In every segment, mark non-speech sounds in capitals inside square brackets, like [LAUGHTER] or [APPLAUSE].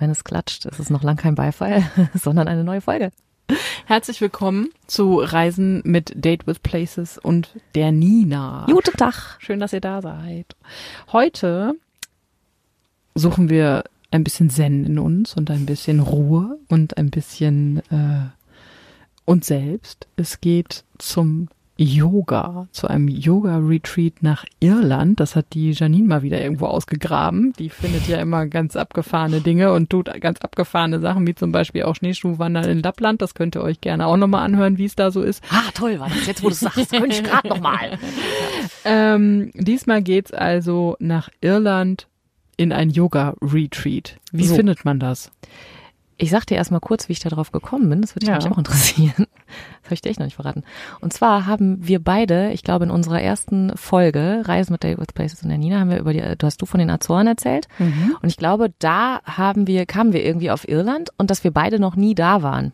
Wenn es klatscht, ist es noch lang kein Beifall, [LAUGHS] sondern eine neue Folge. Herzlich willkommen zu Reisen mit Date with Places und der Nina. Guten Tag. Schön, dass ihr da seid. Heute suchen wir ein bisschen Zen in uns und ein bisschen Ruhe und ein bisschen äh, uns selbst. Es geht zum Yoga, zu einem Yoga-Retreat nach Irland. Das hat die Janine mal wieder irgendwo ausgegraben. Die findet ja immer ganz abgefahrene Dinge und tut ganz abgefahrene Sachen, wie zum Beispiel auch Schneeschuhwandern in Lappland. Das könnt ihr euch gerne auch nochmal anhören, wie es da so ist. Ah, toll war das. Jetzt, wo du es sagst, könnte ich gerade nochmal. [LAUGHS] Ähm, diesmal geht's also nach Irland in ein Yoga-Retreat. Wie So. findet man das? Ich sag dir erstmal kurz, wie ich da drauf gekommen bin. Das würde Ja. mich auch interessieren. [LAUGHS] Das habe ich dir echt noch nicht verraten. Und zwar haben wir beide, ich glaube in unserer ersten Folge, Reise mit with Places und der Nina, haben wir über die, du hast du von den Azoren erzählt. Und ich glaube, da haben wir, kamen wir irgendwie auf Irland und dass wir beide noch nie da waren.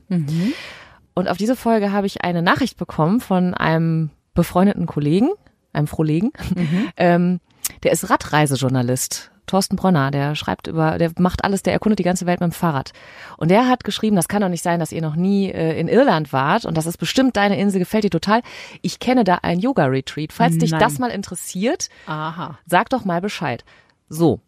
Und auf diese Folge habe ich eine Nachricht bekommen von einem befreundeten Kollegen, einem Frohlegen. [LAUGHS] Ähm, der ist Radreisejournalist. Thorsten Bronner, der schreibt über, der macht alles, der erkundet die ganze Welt mit dem Fahrrad. Und der hat geschrieben, das kann doch nicht sein, dass ihr noch nie äh, in Irland wart und das ist bestimmt deine Insel, gefällt dir total. Ich kenne da ein Yoga-Retreat. Falls dich Nein. das mal interessiert, Aha. sag doch mal Bescheid. So.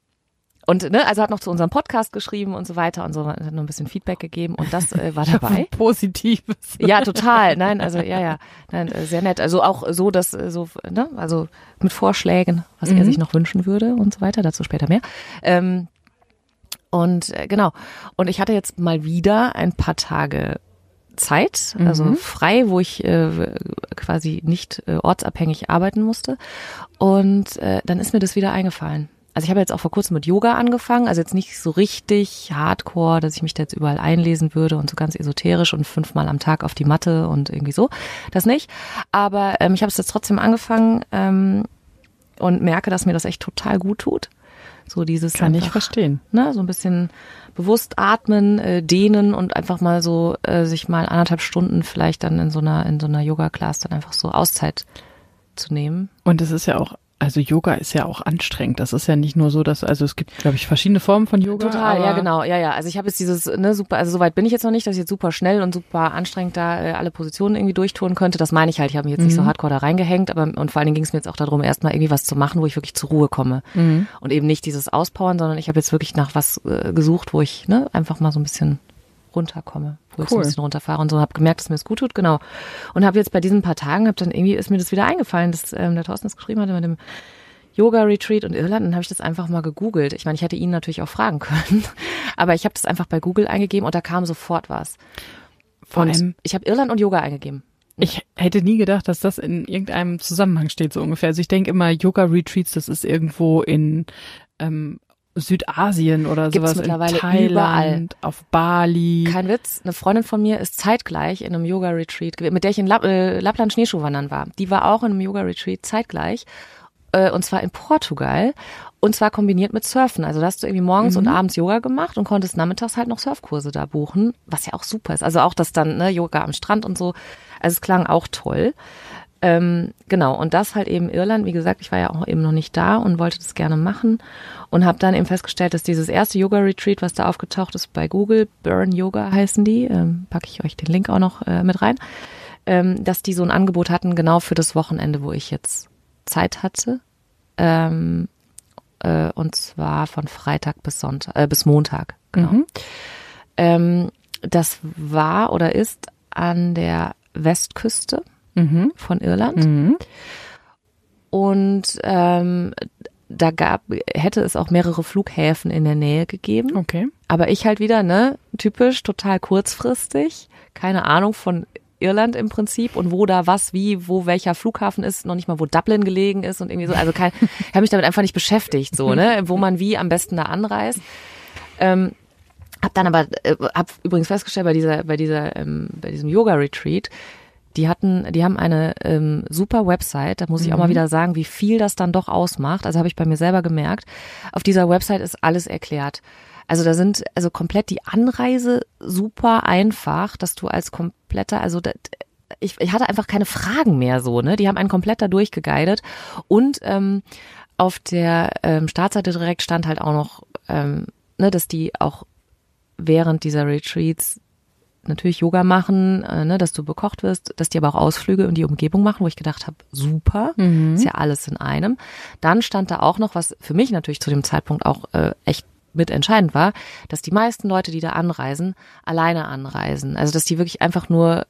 Und ne, also hat noch zu unserem Podcast geschrieben und so weiter und so, hat noch ein bisschen Feedback gegeben und das äh, war dabei. Positives. Ja, total. Nein, also ja, ja, nein, äh, sehr nett. Also auch so, dass äh, so, ne, also mit Vorschlägen, was er sich noch wünschen würde und so weiter. Dazu später mehr. Ähm, und äh, genau. Und ich hatte jetzt mal wieder ein paar Tage Zeit, also frei, wo ich äh, quasi nicht äh, ortsabhängig arbeiten musste. Und äh, dann ist mir das wieder eingefallen. Also ich habe jetzt auch vor kurzem mit Yoga angefangen, also jetzt nicht so richtig hardcore, dass ich mich da jetzt überall einlesen würde und so ganz esoterisch und fünfmal am Tag auf die Matte und irgendwie so. Das nicht. Aber ähm, ich habe es jetzt trotzdem angefangen ähm, und merke, dass mir das echt total gut tut. So dieses Kann ich einfach, verstehen. ne, so ein bisschen bewusst atmen, äh, dehnen und einfach mal so äh, sich mal anderthalb Stunden vielleicht dann in so einer in so einer Yoga Class dann einfach so Auszeit zu nehmen. Und es ist ja auch, also Yoga ist ja auch anstrengend. Das ist ja nicht nur so, dass, also es gibt, glaube ich, verschiedene Formen von Yoga. Total, ja genau, ja ja. Also ich habe jetzt dieses ne super, also soweit bin ich jetzt noch nicht, dass ich jetzt super schnell und super anstrengend da äh, alle Positionen irgendwie durchtun könnte. Das meine ich halt. Ich habe mich jetzt nicht so hardcore da reingehängt, aber und vor allen Dingen ging es mir jetzt auch darum, erstmal irgendwie was zu machen, wo ich wirklich zur Ruhe komme und eben nicht dieses Auspowern, sondern ich habe jetzt wirklich nach was äh, gesucht, wo ich ne einfach mal so ein bisschen runterkomme, wo ich so ein Cool. bisschen runterfahre und so habe gemerkt, dass mir das gut tut, genau. Und habe jetzt bei diesen paar Tagen, habe dann irgendwie ist mir das wieder eingefallen, dass ähm, der Thorsten das geschrieben hatte mit dem Yoga-Retreat und Irland, dann habe ich das einfach mal gegoogelt. Ich meine, ich hätte ihn natürlich auch fragen [LAUGHS] können, aber ich habe das einfach bei Google eingegeben und da kam sofort was. Vor und allem, ich habe Irland und Yoga eingegeben. ich hätte nie gedacht, dass das in irgendeinem Zusammenhang steht, so ungefähr. Also ich denke immer, Yoga-Retreats, das ist irgendwo in ähm, Südasien oder Gibt's sowas, mittlerweile in Thailand, überall. auf Bali. Kein Witz, eine Freundin von mir ist zeitgleich in einem Yoga-Retreat, gewesen, mit der ich in Lapp, äh, Lappland Schneeschuhwandern war. Die war auch in einem Yoga-Retreat zeitgleich äh, und zwar in Portugal und zwar kombiniert mit Surfen. Also da hast du irgendwie morgens und abends Yoga gemacht und konntest nachmittags halt noch Surfkurse da buchen, was ja auch super ist. Also auch das dann, ne, Yoga am Strand und so. Also es klang auch toll. Ähm, genau, und das halt eben Irland. Wie gesagt, ich war ja auch eben noch nicht da und wollte das gerne machen und habe dann eben festgestellt, dass dieses erste Yoga-Retreat, was da aufgetaucht ist bei Google, Burn Yoga heißen die, ähm, packe ich euch den Link auch noch äh, mit rein, ähm, dass die so ein Angebot hatten, genau für das Wochenende, wo ich jetzt Zeit hatte. Ähm, äh, und zwar von Freitag bis Sonntag, äh, bis Montag, genau. Ähm, das war oder ist an der Westküste Mhm. von Irland. Mhm. Und ähm, da gab, hätte es auch mehrere Flughäfen in der Nähe gegeben. Okay. Aber ich halt wieder, ne, typisch, total kurzfristig, keine Ahnung von Irland im Prinzip und wo da was, wie, wo welcher Flughafen ist, noch nicht mal wo Dublin gelegen ist und irgendwie so. Also kein, [LAUGHS] ich habe mich damit einfach nicht beschäftigt, so, ne, wo man wie am besten da anreist. Ähm, hab dann aber, äh, hab übrigens festgestellt bei dieser, bei dieser, ähm, bei diesem Yoga-Retreat, die hatten, die haben eine ähm, super Website, da muss ich auch mal wieder sagen, wie viel das dann doch ausmacht. Also habe ich bei mir selber gemerkt. Auf dieser Website ist alles erklärt. Also da sind also komplett die Anreise super einfach, dass du als kompletter, also da, ich, ich hatte einfach keine Fragen mehr so, ne? Die haben einen komplett da durchgeguidet und ähm, auf der ähm, Startseite direkt stand halt auch noch, ähm, ne, dass die auch während dieser Retreats natürlich Yoga machen, äh, ne, dass du bekocht wirst, dass die aber auch Ausflüge in die Umgebung machen, wo ich gedacht habe, super, Mhm. ist ja alles in einem. Dann stand da auch noch, was für mich natürlich zu dem Zeitpunkt auch äh, echt mitentscheidend war, dass die meisten Leute, die da anreisen, alleine anreisen. Also dass die wirklich einfach nur,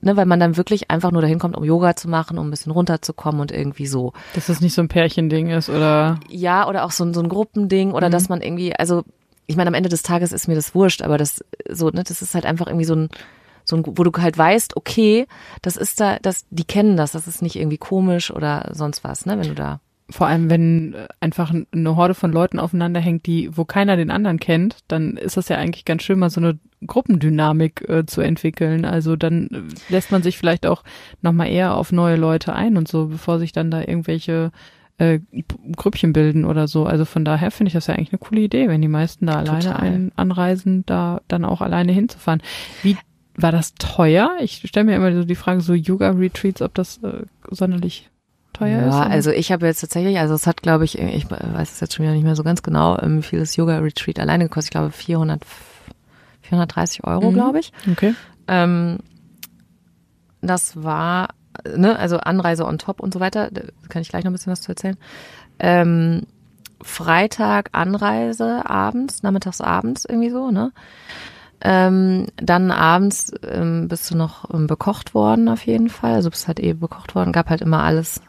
ne, weil man dann wirklich einfach nur dahin kommt, um Yoga zu machen, um ein bisschen runterzukommen und irgendwie so. Dass das nicht so ein Pärchending ist oder Ja, oder auch so, ein- so ein Gruppending oder dass man irgendwie, also ich meine, am Ende des Tages ist mir das wurscht, aber das so, ne, das ist halt einfach irgendwie so ein, so ein, wo du halt weißt, okay, das ist da, das, die kennen das, das ist nicht irgendwie komisch oder sonst was, ne, wenn du da. vor allem wenn äh, einfach eine Horde von Leuten aufeinander hängt, die, wo keiner den anderen kennt, dann ist das ja eigentlich ganz schön, mal so eine Gruppendynamik äh, zu entwickeln. Also dann äh, lässt man sich vielleicht auch nochmal eher auf neue Leute ein und so, bevor sich dann da irgendwelche äh, Grüppchen bilden oder so. Also von daher finde ich das ja eigentlich eine coole Idee, wenn die meisten da alleine Total. ein, anreisen, da dann auch alleine hinzufahren. Wie war das teuer? Ich stelle mir immer so die Frage, so Yoga-Retreats, ob das äh, sonderlich teuer ist. Ja, also ich habe jetzt tatsächlich, also es hat, glaube ich, ich weiß es jetzt schon wieder nicht mehr so ganz genau, ähm, wie viel das Yoga-Retreat alleine gekostet. Ich glaube 400, 430 Euro, Mhm. glaube ich. Okay. Ähm, das war, ne, also Anreise on top und so weiter. Da kann ich gleich noch ein bisschen was zu erzählen. Ähm, Freitag Anreise abends, nachmittags abends irgendwie so, ne? Ähm, dann abends ähm, bist du noch ähm, bekocht worden auf jeden Fall. Also bist halt eh bekocht worden, gab halt immer alles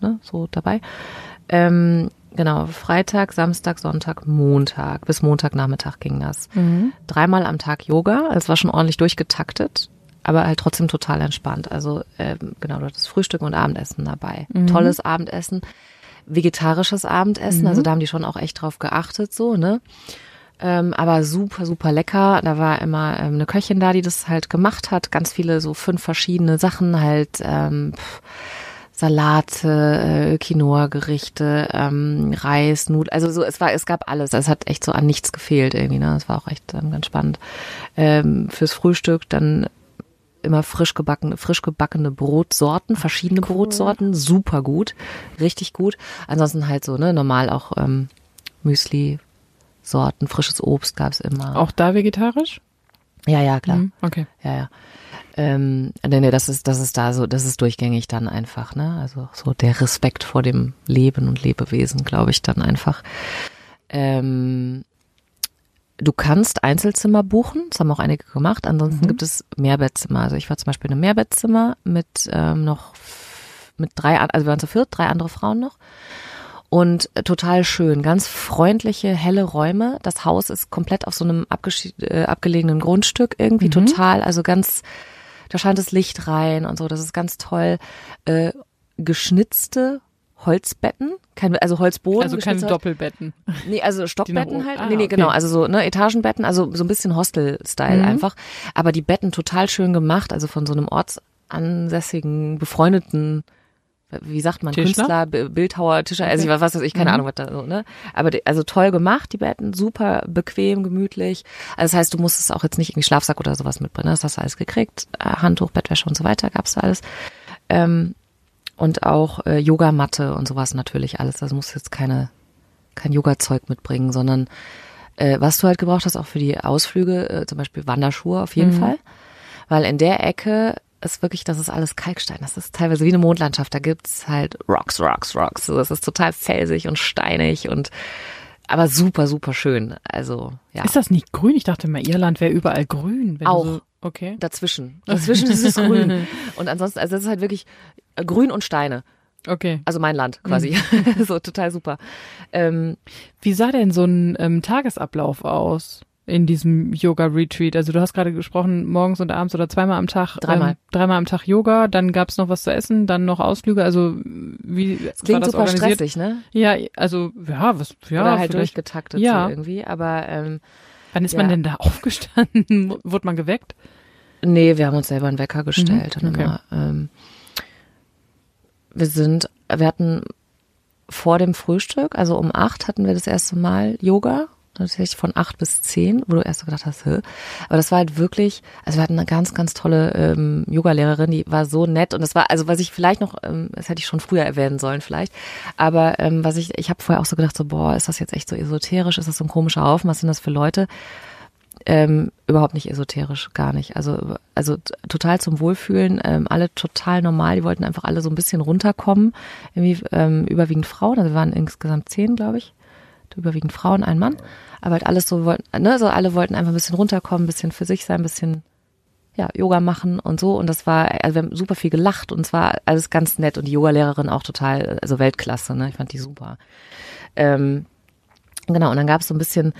ne, so dabei. Ähm, genau, Freitag, Samstag, Sonntag, Montag. Bis Montagnachmittag ging das Mhm. dreimal am Tag Yoga. Also Es war schon ordentlich durchgetaktet, aber halt trotzdem total entspannt. Also ähm, genau, du hattest Frühstück und Abendessen dabei. Tolles Abendessen, vegetarisches Abendessen. Also da haben die schon auch echt drauf geachtet, so ne. Ähm, aber super, super lecker. Da war immer ähm, eine Köchin da, die das halt gemacht hat. Ganz viele, so fünf verschiedene Sachen halt. Ähm, pff, Salate, äh, Quinoa-Gerichte, ähm, Reis, Nudeln, also so, es war, es gab alles. Es hat echt so an nichts gefehlt irgendwie, ne? Es war auch echt ähm, ganz spannend. Ähm, fürs Frühstück dann immer frisch gebackene, frisch gebackene Brotsorten, verschiedene Brotsorten, super gut, richtig gut. Ansonsten halt so, ne, normal auch ähm, Müsli, Sorten, frisches Obst gab's immer. Auch da vegetarisch? Ja, ja, klar. Mhm. Okay. Ja, ja. Ähm, nee, nee, das ist, das ist da so, das ist durchgängig dann einfach, ne? Also so der Respekt vor dem Leben und Lebewesen, glaube ich, dann einfach. Ähm, du kannst Einzelzimmer buchen, das haben auch einige gemacht. Ansonsten gibt es Mehrbettzimmer. Also ich war zum Beispiel in einem Mehrbettzimmer mit ähm, noch mit drei, also wir waren zu viert, drei andere Frauen noch. Und äh, total schön, ganz freundliche, helle Räume. Das Haus ist komplett auf so einem äh, abgelegenen Grundstück irgendwie total, also ganz, da scheint das Licht rein und so, das ist ganz toll. Äh, geschnitzte Holzbetten, kein, also Holzboden. Also keine Doppelbetten. Nee, also Stockbetten halt. ah, nee, nee, okay. genau. Also so, ne, Etagenbetten, also so ein bisschen Hostel-Style Mhm. einfach. Aber die Betten total schön gemacht, also von so einem ortsansässigen, befreundeten, wie sagt man, Tischler? Künstler, Bildhauer, Tischer, also ich weiß, was weiß ich, keine Mhm. Ahnung, was da so, ne? Aber die, also toll gemacht, die Betten, super bequem, gemütlich. Also das heißt, du musstest auch jetzt nicht irgendwie Schlafsack oder sowas mitbringen, ne? das hast du alles gekriegt. Äh, Handtuch, Bettwäsche und so weiter, gab's da alles. Ähm, und auch äh, Yogamatte und sowas natürlich alles. Also musst du jetzt keine kein Yoga-Zeug mitbringen, sondern äh, was du halt gebraucht hast, auch für die Ausflüge, äh, zum Beispiel Wanderschuhe auf jeden Fall. Weil in der Ecke ist wirklich, das ist alles Kalkstein. Das ist teilweise wie eine Mondlandschaft. Da gibt's halt Rocks, Rocks, Rocks. Das ist total felsig und steinig und aber super, super schön. Also ja. Ist das nicht grün? Ich dachte mal, Irland wäre überall grün. Wenn Auch. So, okay. dazwischen. Dazwischen ist es grün. [LAUGHS] Und ansonsten, also das ist halt wirklich äh, grün und Steine. Okay. Also mein Land quasi. [LAUGHS] so total super. Ähm, Wie sah denn so ein ähm, Tagesablauf aus in diesem Yoga-Retreat? Also du hast gerade gesprochen, morgens und abends oder zweimal am Tag. Dreimal. Ähm, dreimal am Tag Yoga, dann gab's noch was zu essen, dann noch Ausflüge. Also wie das war klingt das super organisiert? stressig, ne? Ja, also ja, was ja, Oder halt vielleicht. durchgetaktet Ja. so irgendwie. Aber ähm, Wann ist Ja. man denn da [LAUGHS] aufgestanden? Wurde man geweckt? Nee, wir haben uns selber einen Wecker gestellt. Mhm, und okay. immer, ähm, wir sind, wir hatten vor dem Frühstück, also um acht hatten wir das erste Mal Yoga. Tatsächlich von acht bis zehn, wo du erst so gedacht hast, Hä? aber das war halt wirklich, also wir hatten eine ganz, ganz tolle ähm, Yoga-Lehrerin, die war so nett und das war, also was ich vielleicht noch, ähm, das hätte ich schon früher erwähnen sollen vielleicht, aber ähm, was ich, ich habe vorher auch so gedacht, so boah, ist das jetzt echt so esoterisch, ist das so ein komischer Haufen, was sind das für Leute? ähm, überhaupt nicht esoterisch, gar nicht. Also, also total zum Wohlfühlen, ähm, alle total normal, die wollten einfach alle so ein bisschen runterkommen. Irgendwie ähm, überwiegend Frauen, also wir waren insgesamt zehn, glaube ich. Überwiegend Frauen, ein Mann. Aber halt alles so wollten, ne, so alle wollten einfach ein bisschen runterkommen, ein bisschen für sich sein, ein bisschen ja, Yoga machen und so. Und das war, also wir haben super viel gelacht und es war alles ganz nett und die Yogalehrerin auch total, also Weltklasse, ne? Ich fand die super. Ähm, genau, und dann gab es so ein bisschen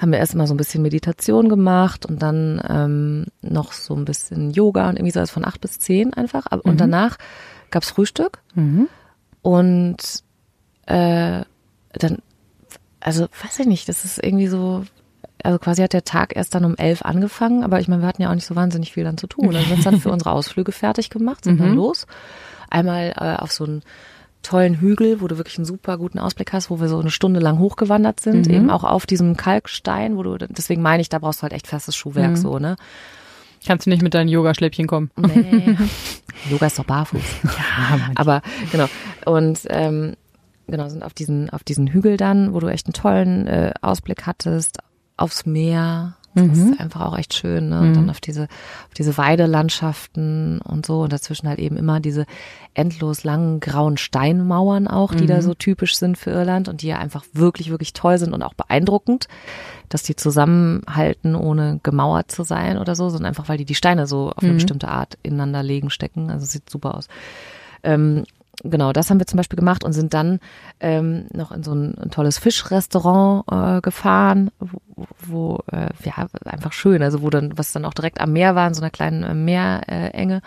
haben wir erstmal so ein bisschen Meditation gemacht und dann ähm, noch so ein bisschen Yoga und irgendwie so von acht bis zehn einfach. Und mhm. danach gab's Frühstück mhm. und äh, dann, also weiß ich nicht, das ist irgendwie so, also quasi hat der Tag erst dann um elf angefangen, aber ich meine, wir hatten ja auch nicht so wahnsinnig viel dann zu tun. Und dann sind wir dann für [LAUGHS] unsere Ausflüge fertig gemacht, sind mhm. dann los. Einmal äh, auf so ein tollen Hügel, wo du wirklich einen super guten Ausblick hast, wo wir so eine Stunde lang hochgewandert sind, mhm. eben auch auf diesem Kalkstein, wo du, deswegen meine ich, da brauchst du halt echt festes Schuhwerk, mhm. so, ne? Kannst du nicht mit deinen Yogaschläppchen kommen? Nee. [LAUGHS] Yoga ist doch barfuß. ja, aber genau. Und ähm, genau, sind auf diesen, auf diesen Hügel dann, wo du echt einen tollen äh, Ausblick hattest, aufs Meer, das mhm. ist einfach auch echt schön, ne? Und mhm. dann auf diese, auf diese Weidelandschaften und so und dazwischen halt eben immer diese endlos langen grauen Steinmauern auch, die mhm. da so typisch sind für Irland und die ja einfach wirklich, wirklich toll sind und auch beeindruckend, dass die zusammenhalten, ohne gemauert zu sein oder so, sondern einfach, weil die die Steine so auf eine mhm. bestimmte Art ineinander legen, stecken. Also sieht super aus. Ähm, genau, das haben wir zum Beispiel gemacht und sind dann ähm, noch in so ein, ein tolles Fischrestaurant äh, gefahren, wo, wo äh, ja einfach schön, also wo dann was dann auch direkt am Meer war, in so einer kleinen äh, Meerenge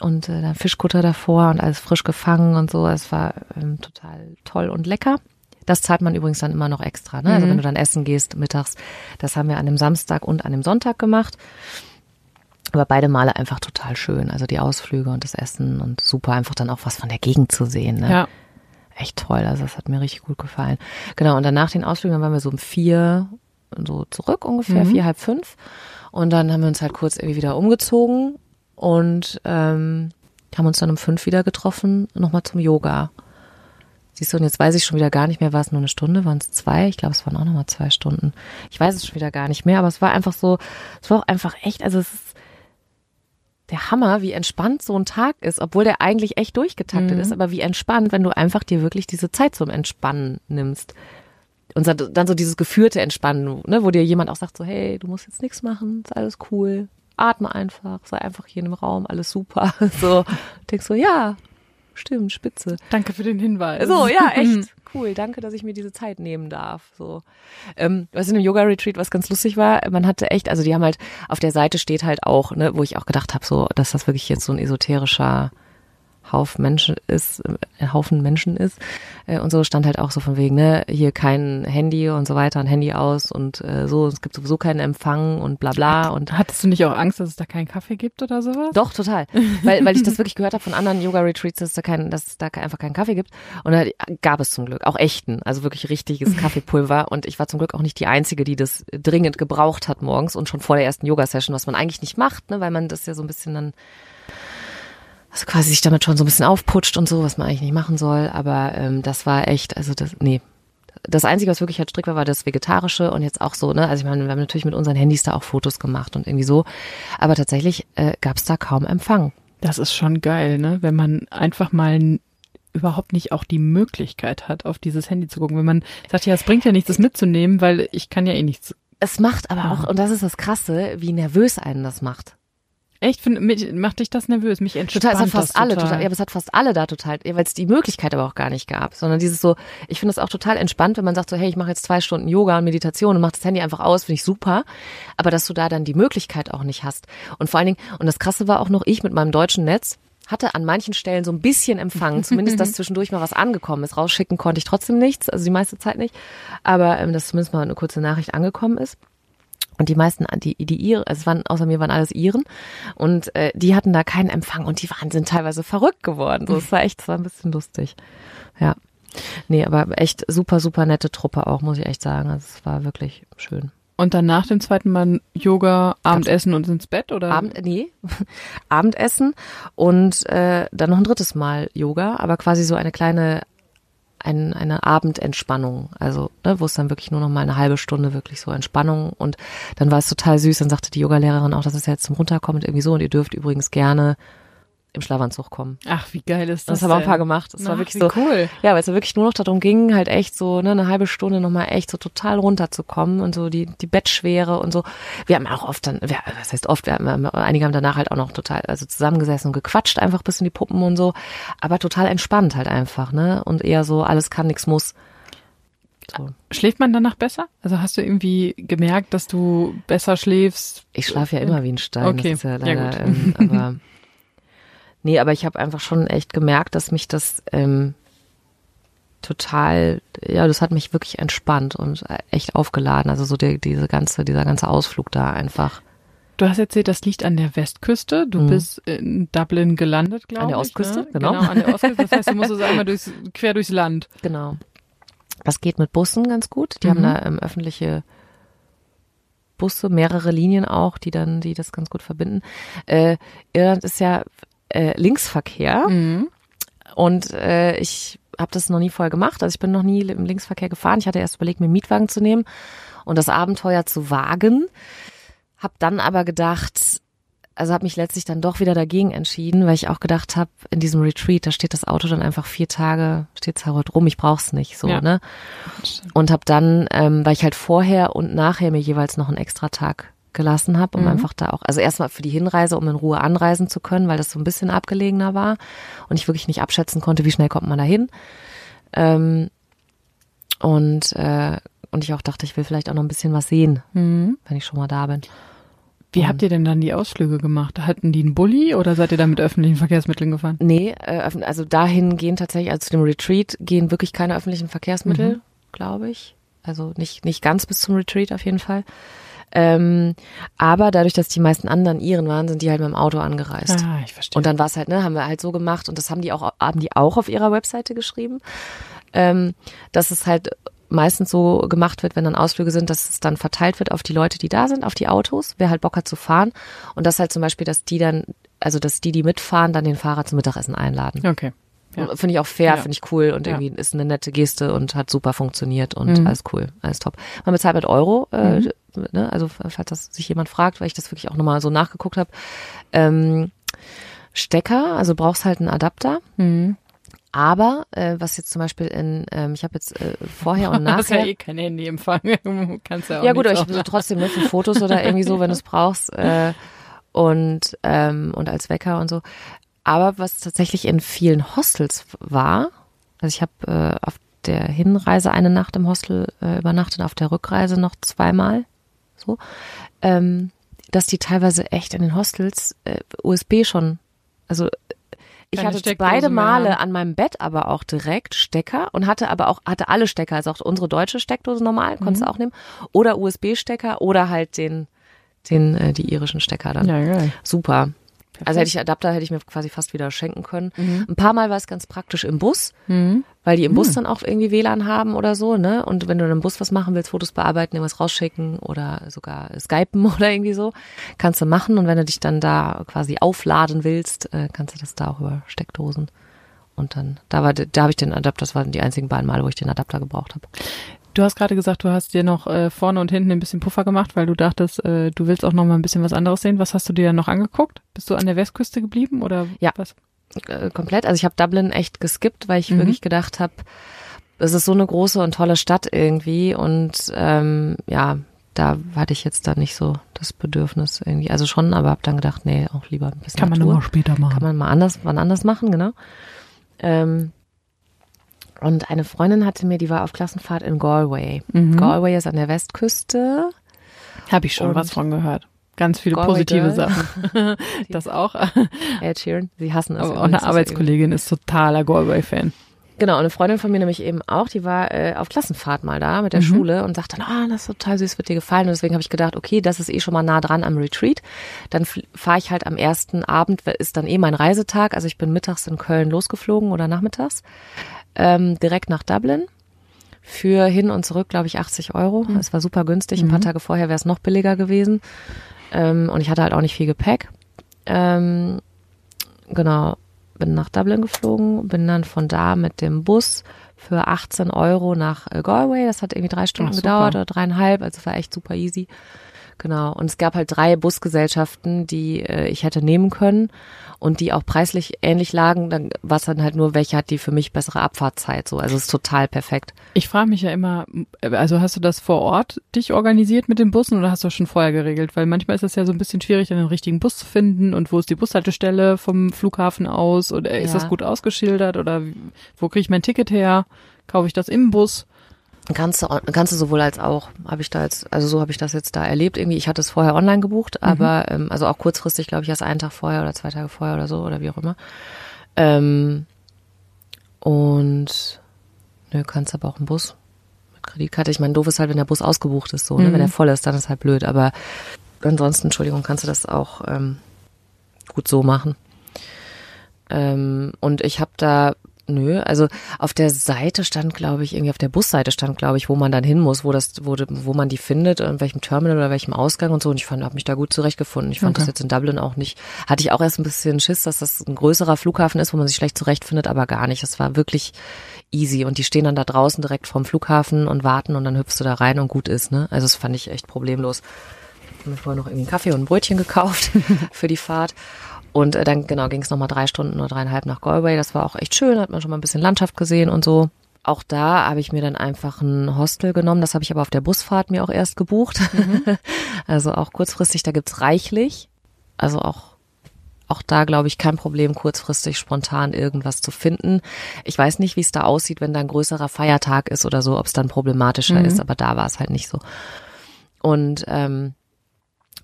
und äh, dann Fischkutter davor und alles frisch gefangen und so. Es war ähm, total toll und lecker. Das zahlt man übrigens dann immer noch extra. Ne? Also mhm. wenn du dann essen gehst mittags, das haben wir an dem Samstag und an dem Sonntag gemacht. Aber beide Male einfach total schön. Also die Ausflüge und das Essen und super einfach dann auch was von der Gegend zu sehen. Ne? Ja. Echt toll. Also das hat mir richtig gut gefallen. Genau. Und dann nach den Ausflügen waren wir so um vier, so zurück ungefähr, mhm. vier, halb fünf. Und dann haben wir uns halt kurz irgendwie wieder umgezogen und ähm, haben uns dann um fünf wieder getroffen, nochmal zum Yoga. Siehst du, und jetzt weiß ich schon wieder gar nicht mehr, war es nur eine Stunde, waren es zwei? Ich glaube, es waren auch nochmal zwei Stunden. Ich weiß es schon wieder gar nicht mehr, aber es war einfach so, es war auch einfach echt, also es ist der Hammer, wie entspannt so ein Tag ist, obwohl der eigentlich echt durchgetaktet mhm. ist, aber wie entspannt, wenn du einfach dir wirklich diese Zeit zum Entspannen nimmst. Und dann so dieses geführte Entspannen, ne, wo dir jemand auch sagt so, hey, du musst jetzt nichts machen, ist alles cool, atme einfach, sei einfach hier im Raum, alles super. [LAUGHS] So, denkst so, ja, stimmt, spitze. Danke für den Hinweis. So, ja, [LAUGHS] echt cool, danke, dass ich mir diese Zeit nehmen darf. So, ähm, was in einem Yoga-Retreat, was ganz lustig war, man hatte echt, also die haben halt, auf der Seite steht halt auch, ne, wo ich auch gedacht habe, so, dass das wirklich jetzt so ein esoterischer Haufen Menschen ist, äh, Haufen Menschen ist. Äh, und so stand halt auch so von wegen, ne, hier kein Handy und so weiter, ein Handy aus und äh, so, es gibt sowieso keinen Empfang und bla bla. Und Hattest du nicht auch Angst, dass es da keinen Kaffee gibt oder sowas? Doch, total. weil, weil ich das [LAUGHS] wirklich gehört habe von anderen Yoga-Retreats, dass es da kein, dass es da einfach keinen Kaffee gibt. Und da gab es zum Glück auch echten, also wirklich richtiges [LAUGHS] Kaffeepulver. Und ich war zum Glück auch nicht die Einzige, die das dringend gebraucht hat morgens und schon vor der ersten Yoga-Session, was man eigentlich nicht macht, ne, weil man das ja so ein bisschen dann also quasi sich damit schon so ein bisschen aufputscht und so, was man eigentlich nicht machen soll. Aber ähm, das war echt, also das, nee. Das Einzige, was wirklich halt strikt war, war das Vegetarische und jetzt auch so, ne? Also ich meine, wir haben natürlich mit unseren Handys da auch Fotos gemacht und irgendwie so. Aber tatsächlich äh, gab es da kaum Empfang. Das ist schon geil, ne? Wenn man einfach mal überhaupt nicht auch die Möglichkeit hat, auf dieses Handy zu gucken. Wenn man sagt, ja, es bringt ja nichts, das mitzunehmen, weil ich kann ja eh nichts. Es macht aber auch, und das ist das Krasse, wie nervös einen das macht. Echt? Find, mich, macht dich das nervös? Mich entspannt total, es hat fast alle total. Ja, aber es hat fast alle da total, weil es die Möglichkeit aber auch gar nicht gab. Sondern dieses so, ich finde es auch total entspannt, wenn man sagt so, hey, ich mache jetzt zwei Stunden Yoga und Meditation und mach das Handy einfach aus, finde ich super. Aber dass du da dann die Möglichkeit auch nicht hast. Und vor allen Dingen, und das Krasse war auch noch, ich mit meinem deutschen Netz, hatte an manchen Stellen so ein bisschen Empfang, [LAUGHS] zumindest dass zwischendurch mal was angekommen ist. Rausschicken konnte ich trotzdem nichts, also die meiste Zeit nicht. Aber ähm, dass zumindest mal eine kurze Nachricht angekommen ist. Und die meisten, die, die Iren, also es waren, außer mir waren alles Iren. Und äh, die hatten da keinen Empfang und die waren, sind teilweise verrückt geworden. So, es war echt, es war ein bisschen lustig. Ja. Nee, aber echt super, super nette Truppe auch, muss ich echt sagen. Also es war wirklich schön. Und dann nach dem zweiten Mal Yoga, Abendessen und ins Bett, oder? Abend, nee, [LAUGHS] Abendessen und äh, dann noch ein drittes Mal Yoga, aber quasi so eine kleine ein, eine Abendentspannung. Also, ne, wo es dann wirklich nur noch mal eine halbe Stunde wirklich so Entspannung und dann war es total süß. Dann sagte die Yogalehrerin auch, das ist jetzt zum Runterkommen irgendwie so und ihr dürft übrigens gerne im Schlafanzug kommen. Ach, wie geil ist das? Das haben wir auch ein paar gemacht. Das Ach, war wirklich so cool. Ja, weil es ja wirklich nur noch darum ging, halt echt so ne, eine halbe Stunde nochmal echt so total runterzukommen und so die, die Bettschwere und so. Wir haben auch oft dann, wir, was heißt oft, wir haben, einige haben danach halt auch noch total, also zusammengesessen und gequatscht, einfach bis in die Puppen und so, aber total entspannt halt einfach, ne? Und eher so, alles kann, nichts muss. So. Schläft man danach besser? Also hast du irgendwie gemerkt, dass du besser schläfst? Ich schlafe ja immer wie ein Stein, Okay, das ist ja ja leider, gut. ähm, aber [LAUGHS] nee, aber ich habe einfach schon echt gemerkt, dass mich das ähm, total, ja, das hat mich wirklich entspannt und äh, echt aufgeladen. Also so die, diese ganze, dieser ganze Ausflug da einfach. Du hast erzählt, das liegt an der Westküste. Du Mhm. bist in Dublin gelandet, glaube ich. An der Ostküste, ne? genau. Genau, an der Ostküste. Das heißt, du musst [LAUGHS] es einmal durchs, quer durchs Land. Genau. Das geht mit Bussen ganz gut. Die Mhm. haben da ähm, öffentliche Busse, mehrere Linien auch, die dann, die das ganz gut verbinden. Äh, Irland ist ja äh, Linksverkehr. Mhm. Und äh, ich habe das noch nie vorher gemacht. Also ich bin noch nie im Linksverkehr gefahren. Ich hatte erst überlegt, mir einen Mietwagen zu nehmen und das Abenteuer zu wagen. Hab dann aber gedacht, also habe mich letztlich dann doch wieder dagegen entschieden, weil ich auch gedacht habe, in diesem Retreat, da steht das Auto dann einfach vier Tage, steht's halt rum, ich brauch's nicht so, Ja. ne? Und habe dann, ähm, weil ich halt vorher und nachher mir jeweils noch einen extra Tag gelassen habe, um Mhm. einfach da auch, also erstmal für die Hinreise, um in Ruhe anreisen zu können, weil das so ein bisschen abgelegener war und ich wirklich nicht abschätzen konnte, wie schnell kommt man da hin. Ähm, und, äh, und ich auch dachte, ich will vielleicht auch noch ein bisschen was sehen, Mhm. wenn ich schon mal da bin. Wie habt ihr denn dann die Ausflüge gemacht? Hatten die einen Bulli oder seid ihr da mit öffentlichen Verkehrsmitteln gefahren? Nee, äh, also dahin gehen tatsächlich, also zu dem Retreat gehen wirklich keine öffentlichen Verkehrsmittel, Mhm. glaube ich. Also nicht, nicht ganz bis zum Retreat auf jeden Fall. Ähm, aber dadurch, dass die meisten anderen Iren waren, sind die halt mit dem Auto angereist. Ah, ich verstehe. Und dann war es halt, ne, haben wir halt so gemacht und das haben die auch, haben die auch auf ihrer Webseite geschrieben, ähm, dass es halt meistens so gemacht wird, wenn dann Ausflüge sind, dass es dann verteilt wird auf die Leute, die da sind, auf die Autos, wer halt Bock hat zu fahren und das halt zum Beispiel, dass die dann, also dass die, die mitfahren, dann den Fahrer zum Mittagessen einladen. okay. Ja. Finde ich auch fair, Ja. finde ich cool und Ja. irgendwie ist eine nette Geste und hat super funktioniert und Mhm. alles cool, alles top. Man bezahlt mit Euro, äh, Mhm. ne? also falls das sich jemand fragt, weil ich das wirklich auch nochmal so nachgeguckt habe. Ähm, Stecker, also brauchst halt einen Adapter. Mhm. Aber äh, was jetzt zum Beispiel in, ähm, ich habe jetzt äh, vorher und [LAUGHS] Du hast ja nachher. eh kein Handyempfang. [LAUGHS] Kannst ja auch Ja gut, aber ich will trotzdem nur für Fotos oder irgendwie so, wenn du es brauchst. [LAUGHS] Äh, und, ähm, und als Wecker und so. Aber was tatsächlich in vielen Hostels war, also ich habe äh, auf der Hinreise eine Nacht im Hostel äh, übernachtet, auf der Rückreise noch zweimal, so, ähm, dass die teilweise echt in den Hostels äh, USB schon, also ich Keine hatte Steckdose beide mehr Male haben. an meinem Bett aber auch direkt Stecker und hatte aber auch, hatte alle Stecker, also auch unsere deutsche Steckdose normal, konntest Mhm. du auch nehmen, oder USB-Stecker oder halt den, den, äh, die irischen Stecker dann. Ja, geil. Super. Also hätte ich Adapter, hätte ich mir quasi fast wieder schenken können. Ein paar Mal war es ganz praktisch im Bus, Mhm. weil die im Bus dann auch irgendwie WLAN haben oder so, ne? Und wenn du dann im Bus was machen willst, Fotos bearbeiten, irgendwas rausschicken oder sogar skypen [LAUGHS] oder irgendwie so, kannst du machen. Und wenn du dich dann da quasi aufladen willst, äh, kannst du das da auch über Steckdosen. Und dann, da war, da habe ich den Adapter, das waren die einzigen beiden Male, wo ich den Adapter gebraucht habe. Du hast gerade gesagt, du hast dir noch äh, vorne und hinten ein bisschen Puffer gemacht, weil du dachtest, äh, du willst auch noch mal ein bisschen was anderes sehen. Was hast du dir dann noch angeguckt? Bist du an der Westküste geblieben oder Ja. was? äh, komplett. Also ich habe Dublin echt geskippt, weil ich Mhm. wirklich gedacht habe, es ist so eine große und tolle Stadt irgendwie und ähm, ja, da hatte ich jetzt dann nicht so das Bedürfnis irgendwie. Also schon, aber habe dann gedacht, nee, auch lieber ein bisschen Kann man Natur. nochmal später machen. Kann man mal anders, wann anders machen, genau. Ähm, und eine Freundin hatte mir, die war auf Klassenfahrt in Galway. Mhm. Galway ist an der Westküste. Habe ich schon Und- was von gehört. Ganz viele Galway positive Girl. Sachen. [LAUGHS] das auch. Ed Sheeran, sie hassen es. Aber auch eine Arbeitskollegin ist totaler Galway-Fan. Genau, eine Freundin von mir nämlich eben auch, die war äh, auf Klassenfahrt mal da mit der Mhm. Schule und sagte dann, ah, das ist total süß, wird dir gefallen. Und deswegen habe ich gedacht, okay, das ist eh schon mal nah dran am Retreat. Dann fahre ich halt am ersten Abend, ist dann eh mein Reisetag. Also ich bin mittags in Köln losgeflogen oder nachmittags, ähm, direkt nach Dublin. Für hin und zurück, glaube ich, 80 Euro. Es war super günstig. Ein paar Mhm. Tage vorher wäre es noch billiger gewesen. Ähm, und ich hatte halt auch nicht viel Gepäck. Ähm, genau, bin nach Dublin geflogen, bin dann von da mit dem Bus für 18 Euro nach äh, Galway. Das hat irgendwie drei Stunden Ach, gedauert oder dreieinhalb, also war echt super easy. Genau. Und es gab halt drei Busgesellschaften, die äh, ich hätte nehmen können und die auch preislich ähnlich lagen. Dann war es dann halt nur, welche hat die für mich bessere Abfahrtzeit. So, also es ist total perfekt. Ich frage mich ja immer, also hast du das vor Ort dich organisiert mit den Bussen oder hast du das schon vorher geregelt? Weil manchmal ist es ja so ein bisschen schwierig, dann den richtigen Bus zu finden und wo ist die Bushaltestelle vom Flughafen aus oder ist Ja. das gut ausgeschildert oder wo kriege ich mein Ticket her? Kaufe ich das im Bus? Kannst du, kannst du sowohl als auch, habe ich da jetzt, also so habe ich das jetzt da erlebt. Irgendwie, ich hatte es vorher online gebucht, aber ähm, also auch kurzfristig, glaube ich, erst einen Tag vorher oder zwei Tage vorher oder so oder wie auch immer. Ähm, und nö, kannst aber auch einen Bus mit Kreditkarte. Ich meine, doof ist halt, wenn der Bus ausgebucht ist, so, ne? Mhm. Wenn der voll ist, dann ist halt blöd. Aber ansonsten, Entschuldigung, kannst du das auch ähm, gut so machen. Ähm, und ich habe da, nö, also auf der Seite stand, glaube ich, irgendwie auf der Busseite stand, glaube ich, wo man dann hin muss, wo das, wo, wo man die findet, in welchem Terminal oder welchem Ausgang und so. Und ich fand, habe mich da gut zurechtgefunden. Ich fand Okay. das jetzt in Dublin auch nicht, hatte ich auch erst ein bisschen Schiss, dass das ein größerer Flughafen ist, wo man sich schlecht zurechtfindet, aber gar nicht. Das war wirklich easy. Und die stehen dann da draußen direkt vorm Flughafen und warten und dann hüpfst du da rein und gut ist, ne? Also das fand ich echt problemlos. Ich habe mir vorher noch irgendwie einen Kaffee und ein Brötchen gekauft [LAUGHS] für die Fahrt. Und äh, dann genau ging es nochmal drei Stunden oder dreieinhalb nach Galway. Das war auch echt schön, hat man schon mal ein bisschen Landschaft gesehen und so. Auch da habe ich mir dann einfach ein Hostel genommen. Das habe ich aber auf der Busfahrt mir auch erst gebucht. [LAUGHS] also auch kurzfristig, da gibt's reichlich. Also auch auch da glaube ich kein Problem, kurzfristig spontan irgendwas zu finden. Ich weiß nicht, wie es da aussieht, wenn da ein größerer Feiertag ist oder so, ob es dann problematischer Mhm. ist, aber da war es halt nicht so. Und ähm,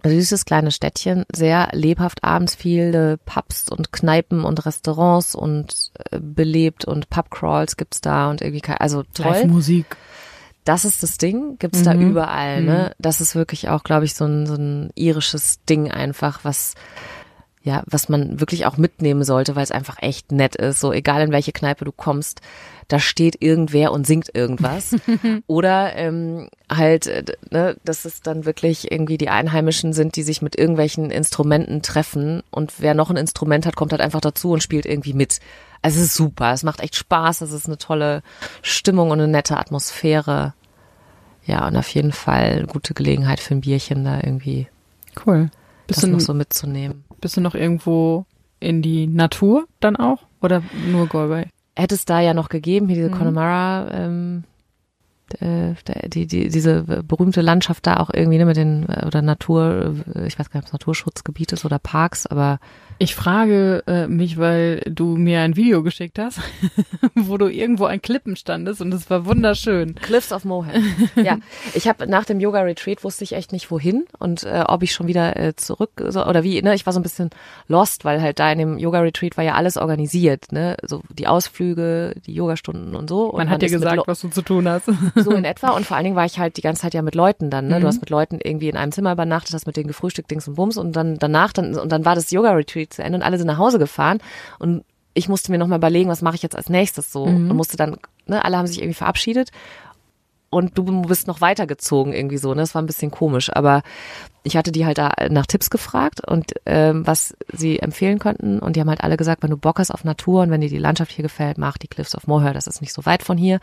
süßes kleines Städtchen, sehr lebhaft abends viele Pubs und Kneipen und Restaurants und äh, belebt und Pubcrawls gibt's da und irgendwie also toll. Live-Musik. Das ist das Ding, gibt's da Mhm. überall, ne? Das ist wirklich auch, glaube ich, so ein, so ein irisches Ding einfach, was ja, was man wirklich auch mitnehmen sollte, weil es einfach echt nett ist. So egal in welche Kneipe du kommst, da steht irgendwer und singt irgendwas. [LAUGHS] Oder ähm, halt, äh, ne, dass es dann wirklich irgendwie die Einheimischen sind, die sich mit irgendwelchen Instrumenten treffen und wer noch ein Instrument hat, kommt halt einfach dazu und spielt irgendwie mit. Also es ist super, es macht echt Spaß, es ist eine tolle Stimmung und eine nette Atmosphäre. Ja, und auf jeden Fall eine gute Gelegenheit für ein Bierchen da irgendwie Cool. Bist das du, noch so mitzunehmen. bist du noch irgendwo in die Natur dann auch? Oder nur Galway? Hätte es da ja noch gegeben, hier diese Mhm. Connemara, ähm, äh, die, die, diese berühmte Landschaft da auch irgendwie ne, mit den, äh, oder Natur, äh, ich weiß gar nicht, ob es Naturschutzgebiet ist oder Parks, aber Ich frage äh, mich, weil du mir ein Video geschickt hast, [LAUGHS] wo du irgendwo an Klippen standest und es war wunderschön. Cliffs of Moher. ja, [LAUGHS] ich habe nach dem Yoga Retreat wusste ich echt nicht wohin und äh, ob ich schon wieder äh, zurück so, oder wie. Ne, ich war so ein bisschen lost, weil halt da in dem Yoga Retreat war ja alles organisiert, ne, so die Ausflüge, die Yogastunden und so. Und Man hat dir gesagt, was du zu tun hast. [LAUGHS] so in etwa und vor allen Dingen war ich halt die ganze Zeit ja mit Leuten dann, ne? Mhm. Du hast mit Leuten irgendwie in einem Zimmer übernachtet, hast mit denen gefrühstückt, Dings und Bums und dann danach dann und dann war das Yoga Retreat zu Ende und alle sind nach Hause gefahren. Und ich musste mir nochmal überlegen, was mache ich jetzt als nächstes so? Mhm. und musste dann, ne, alle haben sich irgendwie verabschiedet. Und du bist noch weitergezogen irgendwie so, ne? Das war ein bisschen komisch, aber ich hatte die halt da nach Tipps gefragt und ähm, was sie empfehlen könnten und die haben halt alle gesagt, wenn du Bock hast auf Natur und wenn dir die Landschaft hier gefällt, mach die Cliffs of Moher, das ist nicht so weit von hier.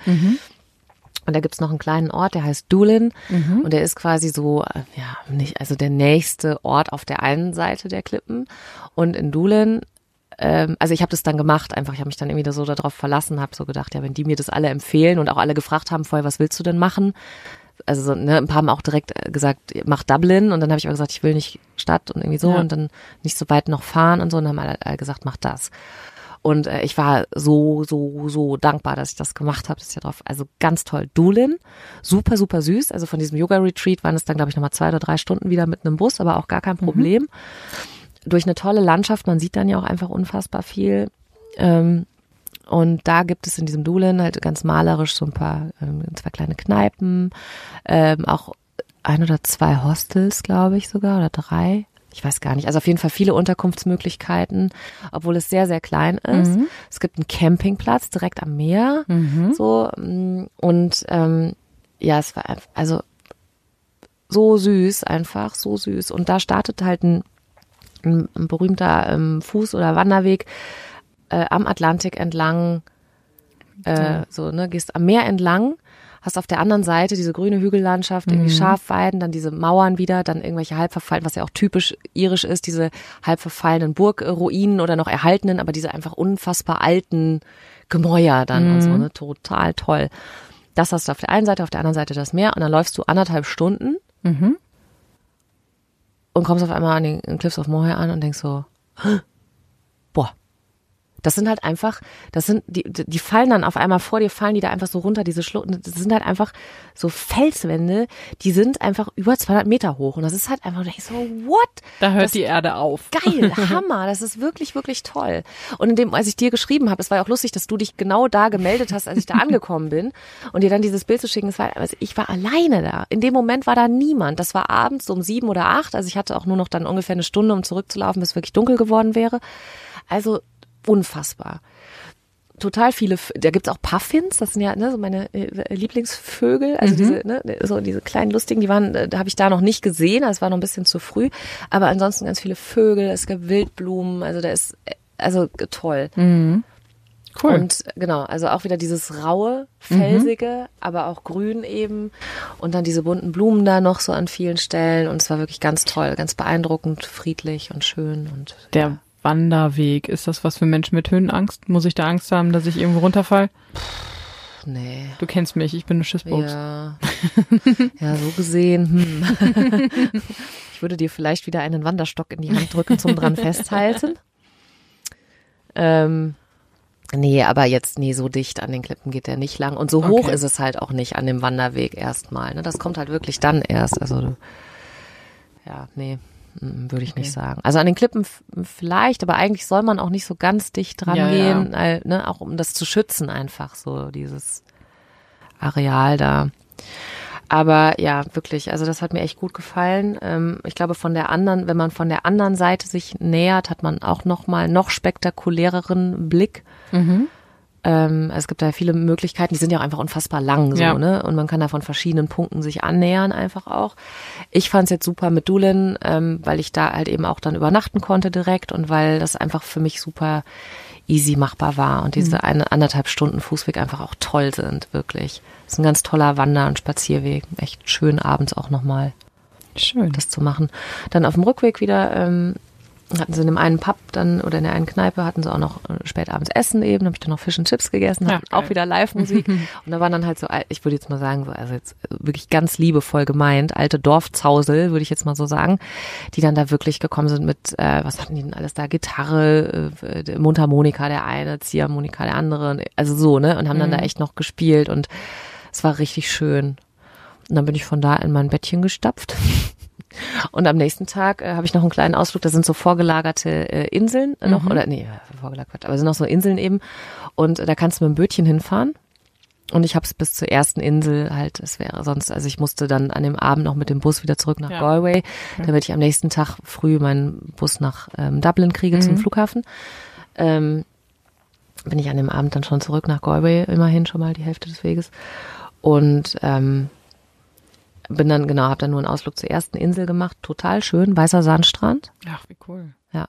Und da gibt's noch einen kleinen Ort, der heißt Doolin. Und der ist quasi so, äh, ja, nicht, also der nächste Ort auf der einen Seite der Klippen. Und in Doolin, ähm, also ich habe das dann gemacht, einfach, ich habe mich dann irgendwie da so darauf verlassen, habe so gedacht, ja, wenn die mir das alle empfehlen und auch alle gefragt haben vorher, was willst du denn machen? Also so, ne, ein paar haben auch direkt äh, gesagt, mach Dublin und dann habe ich aber gesagt, ich will nicht Stadt und irgendwie so Ja. und dann nicht so weit noch fahren und so und dann haben alle, alle gesagt, mach das. Und äh, ich war so, so, so dankbar, dass ich das gemacht habe. Das ist ja drauf. Also ganz toll. Doolin, super, super süß. Also von diesem Yoga-Retreat waren es dann, glaube ich, nochmal zwei oder drei Stunden wieder mit einem Bus, aber auch gar kein Problem. Durch eine tolle Landschaft, man sieht dann ja auch einfach unfassbar viel. Ähm, und da gibt es in diesem Doolin halt ganz malerisch so ein paar, ähm, zwei kleine Kneipen, ähm, auch ein oder zwei Hostels, glaube ich sogar, oder drei. Ich weiß gar nicht. Also auf jeden Fall viele Unterkunftsmöglichkeiten, obwohl es sehr, sehr klein ist. Es gibt einen Campingplatz direkt am Meer. So, mm, und ähm, ja, es war einfach, also so süß, einfach so süß. Und da startet halt ein, ein, ein berühmter ähm, Fuß- oder Wanderweg äh, am Atlantik entlang, äh, so, ne, gehst am Meer entlang, hast auf der anderen Seite diese grüne Hügellandschaft, irgendwie Schafweiden, dann diese Mauern wieder, dann irgendwelche halb verfallenen, was ja auch typisch irisch ist, diese halb verfallenen Burgruinen oder noch erhaltenen, aber diese einfach unfassbar alten Gemäuer dann und so, ne, total toll. Das hast du auf der einen Seite, auf der anderen Seite das Meer und dann läufst du anderthalb Stunden Mhm. und kommst auf einmal an den Cliffs of Moher an und denkst so. Das sind halt einfach, das sind, die, die fallen dann auf einmal vor dir, fallen die da einfach so runter, diese Schluchten, das sind halt einfach so Felswände, die sind einfach über 200 Meter hoch und das ist halt einfach, da ich so, what? Da hört Das- die Erde auf. [LAUGHS] Geil, Hammer, das ist wirklich, wirklich toll. Und in dem, als ich dir geschrieben habe, es war ja auch lustig, dass du dich genau da gemeldet hast, als ich da angekommen bin und dir dann dieses Bild zu schicken, es war, also ich war alleine da. In dem Moment war da niemand. Das war abends so um sieben oder acht, also ich hatte auch nur noch dann ungefähr eine Stunde, um zurückzulaufen, bis es wirklich dunkel geworden wäre. Also unfassbar. Total viele, da gibt's auch Puffins, das sind ja ne, so meine äh, Lieblingsvögel, also diese, ne, so diese kleinen lustigen, die waren, äh, da habe ich da noch nicht gesehen, das war noch ein bisschen zu früh, aber ansonsten ganz viele Vögel, es gibt Wildblumen, also da ist, äh, also toll. Cool. Und genau, also auch wieder dieses raue, felsige, aber auch grün eben. Und dann diese bunten Blumen da noch so an vielen Stellen. Und es war wirklich ganz toll, ganz beeindruckend, friedlich und schön. Und Der Wanderweg, ist das was für Menschen mit Höhenangst? Muss ich da Angst haben, dass ich irgendwo runterfall? nee. Du kennst mich, ich bin eine Schissbuchs. Ja. [LAUGHS] ja, so gesehen. Hm. [LAUGHS] Ich würde dir vielleicht wieder einen Wanderstock in die Hand drücken zum dran festhalten. Ähm, nee, aber jetzt, nee, so dicht an den Klippen geht der nicht lang. Und so hoch Okay. ist es halt auch nicht an dem Wanderweg erstmal. Ne? Das kommt halt wirklich dann erst. Also, ja, nee. Würde ich nicht sagen. Also an den Klippen vielleicht, aber eigentlich soll man auch nicht so ganz dicht dran Ja, gehen, Weil, ne, auch um das zu schützen einfach so dieses Areal da. Aber ja, wirklich, also das hat mir echt gut gefallen. Ähm, ich glaube, von der anderen, wenn man von der anderen Seite sich nähert, hat man auch noch mal noch spektakuläreren Blick. Ähm, es gibt da viele Möglichkeiten, die sind ja auch einfach unfassbar lang so, Ja. ne? Und man kann da von verschiedenen Punkten sich annähern einfach auch. Ich fand es jetzt super mit Dulin, ähm, weil ich da halt eben auch dann übernachten konnte direkt und weil das einfach für mich super easy machbar war und diese eine, anderthalb Stunden Fußweg einfach auch toll sind, wirklich. Das ist ein ganz toller Wander- und Spazierweg. Echt schön abends auch nochmal Schön. das zu machen. Dann auf dem Rückweg wieder ähm, hatten sie in dem einen Pub dann oder in der einen Kneipe hatten sie auch noch äh, spät abends Essen eben, habe ich dann noch Fish and Chips gegessen, Ja, hatten auch wieder Live-Musik. [LAUGHS] Und da waren dann halt so, ich würde jetzt mal sagen, so, also jetzt äh, wirklich ganz liebevoll gemeint, alte Dorfzausel, würde ich jetzt mal so sagen, die dann da wirklich gekommen sind mit, äh, was hatten die denn alles da, Gitarre, äh, der Mundharmonika der eine, Ziehharmonika der andere, also so, ne, und haben dann da echt noch gespielt und es war richtig schön. Und dann bin ich von da in mein Bettchen gestapft. Und am nächsten Tag äh, habe ich noch einen kleinen Ausflug. Da sind so vorgelagerte äh, Inseln noch, oder nee, äh, vorgelagert, aber sind noch so Inseln eben. Und äh, da kannst du mit dem Bötchen hinfahren. Und ich habe es bis zur ersten Insel halt, es wäre sonst, also ich musste dann an dem Abend noch mit dem Bus wieder zurück nach Ja. Galway, damit ich am nächsten Tag früh meinen Bus nach ähm, Dublin kriege zum Flughafen. Ähm, bin ich an dem Abend dann schon zurück nach Galway, immerhin schon mal die Hälfte des Weges. Und ähm, bin dann, genau, habe dann nur einen Ausflug zur ersten Insel gemacht. Total schön, weißer Sandstrand. Ach, wie cool. Ja.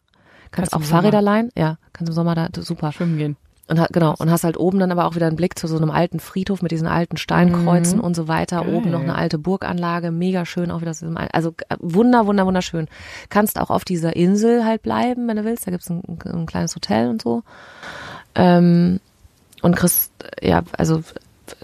Kannst Kannst, auch Sommer- Fahrräder leihen. Ja, kannst im Sommer da, super. Schwimmen gehen. Und ha- genau, und hast halt oben dann aber auch wieder einen Blick zu so einem alten Friedhof mit diesen alten Steinkreuzen und so weiter. Geil. Oben noch eine alte Burganlage, mega schön, auch wieder al- also äh, wunder, wunder, wunderschön. Kannst auch auf dieser Insel halt bleiben, wenn du willst. Da gibt's ein, ein kleines Hotel und so. Ähm, und kriegst, äh, ja, also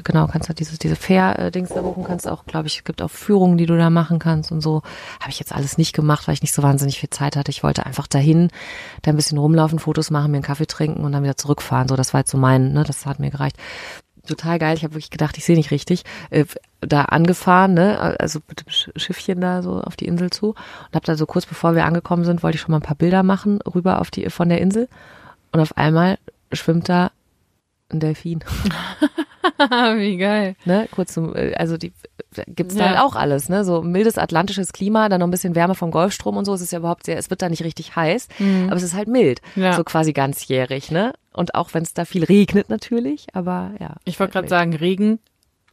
genau, kannst halt dieses, diese Fair-Dings da buchen, kannst auch, glaube ich, gibt auch Führungen, die du da machen kannst und so. Habe ich jetzt alles nicht gemacht, weil ich nicht so wahnsinnig viel Zeit hatte. Ich wollte einfach dahin, da ein bisschen rumlaufen, Fotos machen, mir einen Kaffee trinken und dann wieder zurückfahren. So, das war jetzt so mein, ne, das hat mir gereicht. Total geil. Ich habe wirklich gedacht, ich sehe nicht richtig. Äh, da angefahren, ne, also mit dem Sch- Schiffchen da so auf die Insel zu und habe da so kurz bevor wir angekommen sind, wollte ich schon mal ein paar Bilder machen rüber auf die von der Insel und auf einmal schwimmt da ein Delfin. [LAUGHS] [LAUGHS] wie geil. ne, kurz zum, äh, also die gibt's da Ja. halt auch alles, ne, so mildes atlantisches Klima, dann noch ein bisschen Wärme vom Golfstrom und so, es ist ja überhaupt sehr, es wird da nicht richtig heiß, aber es ist halt mild, Mhm. Ja. so quasi ganzjährig, ne, und auch wenn es da viel regnet natürlich, aber ja. Ich wollte halt gerade sagen, Regen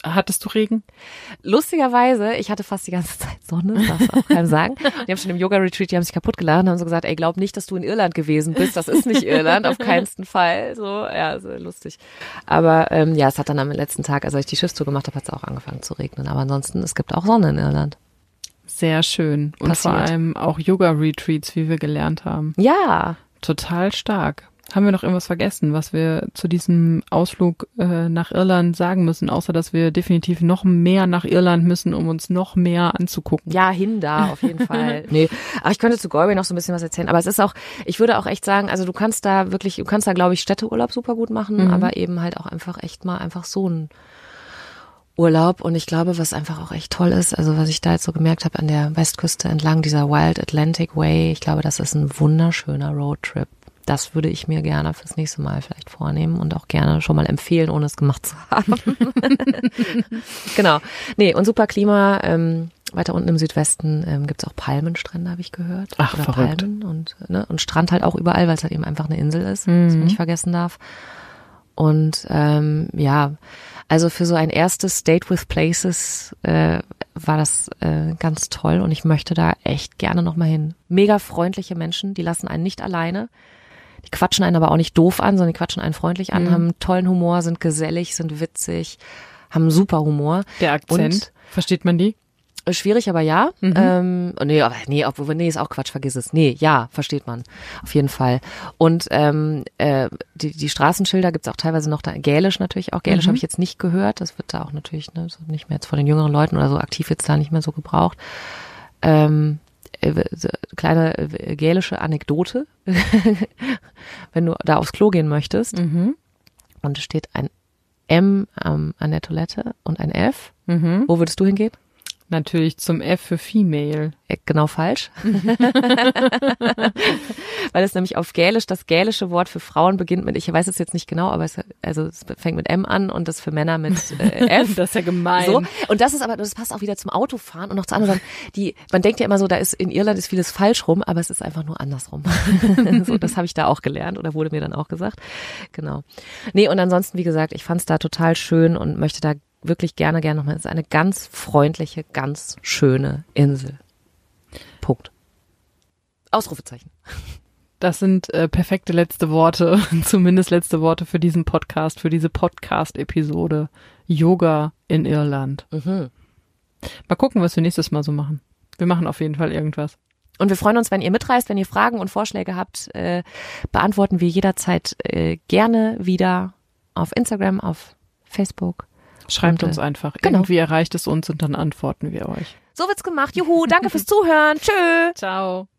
Hattest du Regen? Lustigerweise, ich hatte fast die ganze Zeit Sonne, du auch keinem sagen. [LAUGHS] Die haben schon im Yoga-Retreat, die haben sich kaputt gelacht und haben so gesagt, ey, glaub nicht, dass du in Irland gewesen bist. Das ist nicht Irland, auf keinen [LAUGHS] Fall. So, ja, so lustig. Aber ähm, ja, es hat dann am letzten Tag, also als ich die Schiffstour gemacht habe, hat es auch angefangen zu regnen. Aber ansonsten, es gibt auch Sonne in Irland. Sehr schön. Und Passiert. vor allem auch Yoga-Retreats, wie wir gelernt haben. Ja, Total stark. Haben wir noch irgendwas vergessen, was wir zu diesem Ausflug äh, nach Irland sagen müssen, außer dass wir definitiv noch mehr nach Irland müssen, um uns noch mehr anzugucken? Ja, hin da, auf jeden Fall. [LAUGHS] Nee, aber ich könnte zu Galway noch so ein bisschen was erzählen. Aber es ist auch, ich würde auch echt sagen, also du kannst da wirklich, du kannst da, glaube ich, Städteurlaub super gut machen, Mhm. aber eben halt auch einfach echt mal einfach so ein Urlaub. Und ich glaube, was einfach auch echt toll ist, also was ich da jetzt so gemerkt habe an der Westküste entlang dieser Wild Atlantic Way, ich glaube, das ist ein wunderschöner Roadtrip. Das würde ich mir gerne fürs nächste Mal vielleicht vornehmen und auch gerne schon mal empfehlen, ohne es gemacht zu haben. [LAUGHS] genau. Nee, und super Klima. Ähm, weiter unten im Südwesten ähm, gibt's auch Palmenstrände, habe ich gehört. Ach, Oder verrückt. Palmen und, ne, und Strand halt auch überall, weil es halt eben einfach eine Insel ist, was man nicht vergessen darf. Und ähm, ja, also für so ein erstes Date with Places äh, war das äh, ganz toll und ich möchte da echt gerne nochmal hin. Mega freundliche Menschen, die lassen einen nicht alleine. Die quatschen einen aber auch nicht doof an, sondern die quatschen einen freundlich an, haben einen tollen Humor, sind gesellig, sind witzig, haben super Humor. Der Akzent, versteht man die? Äh, Schwierig, aber ja. Ähm, oh, nee, aber nee, obwohl, nee, ist auch Quatsch, vergiss es. Nee, ja, versteht man. Auf jeden Fall. Und ähm, äh, die, die Straßenschilder gibt's auch teilweise noch da. Gälisch natürlich auch. Gälisch habe ich jetzt nicht gehört. Das wird da auch natürlich ne, so nicht mehr jetzt von den jüngeren Leuten oder so aktiv jetzt da nicht mehr so gebraucht. Ähm, äh, kleine äh, gälische Anekdote. [LAUGHS] Wenn du da aufs Klo gehen möchtest Mhm. und es steht ein M ähm, an der Toilette und ein F, Mhm. wo würdest du hingehen? Natürlich zum F für Female. Genau falsch. [LAUGHS] Weil es nämlich auf Gälisch, das gälische Wort für Frauen beginnt mit, ich weiß es jetzt nicht genau, aber es, also es fängt mit M an und das für Männer mit äh, F. [LAUGHS] Das ist ja gemein. So. Und das ist aber, das passt auch wieder zum Autofahren und noch zu anderen Sachen. Die, man denkt ja immer so, da ist in Irland ist vieles falsch rum, aber es ist einfach nur andersrum. [LAUGHS] so, das habe ich da auch gelernt oder wurde mir dann auch gesagt. Genau. Nee, und ansonsten, wie gesagt, ich fand es da total schön und möchte da wirklich gerne, gerne nochmal. Es ist eine ganz freundliche, ganz schöne Insel. Punkt. Ausrufezeichen. Das sind äh, perfekte letzte Worte, [LAUGHS] zumindest letzte Worte für diesen Podcast, für diese Podcast-Episode. Yoga in Irland. Mhm. Mal gucken, was wir nächstes Mal so machen. Wir machen auf jeden Fall irgendwas. Und wir freuen uns, wenn ihr mitreist, wenn ihr Fragen und Vorschläge habt, äh, beantworten wir jederzeit äh, gerne wieder auf Instagram, auf Facebook. Schreibt uns einfach. genau. Irgendwie erreicht es uns und dann antworten wir euch. So wird's gemacht. Juhu, danke fürs Zuhören. Tschö. Ciao.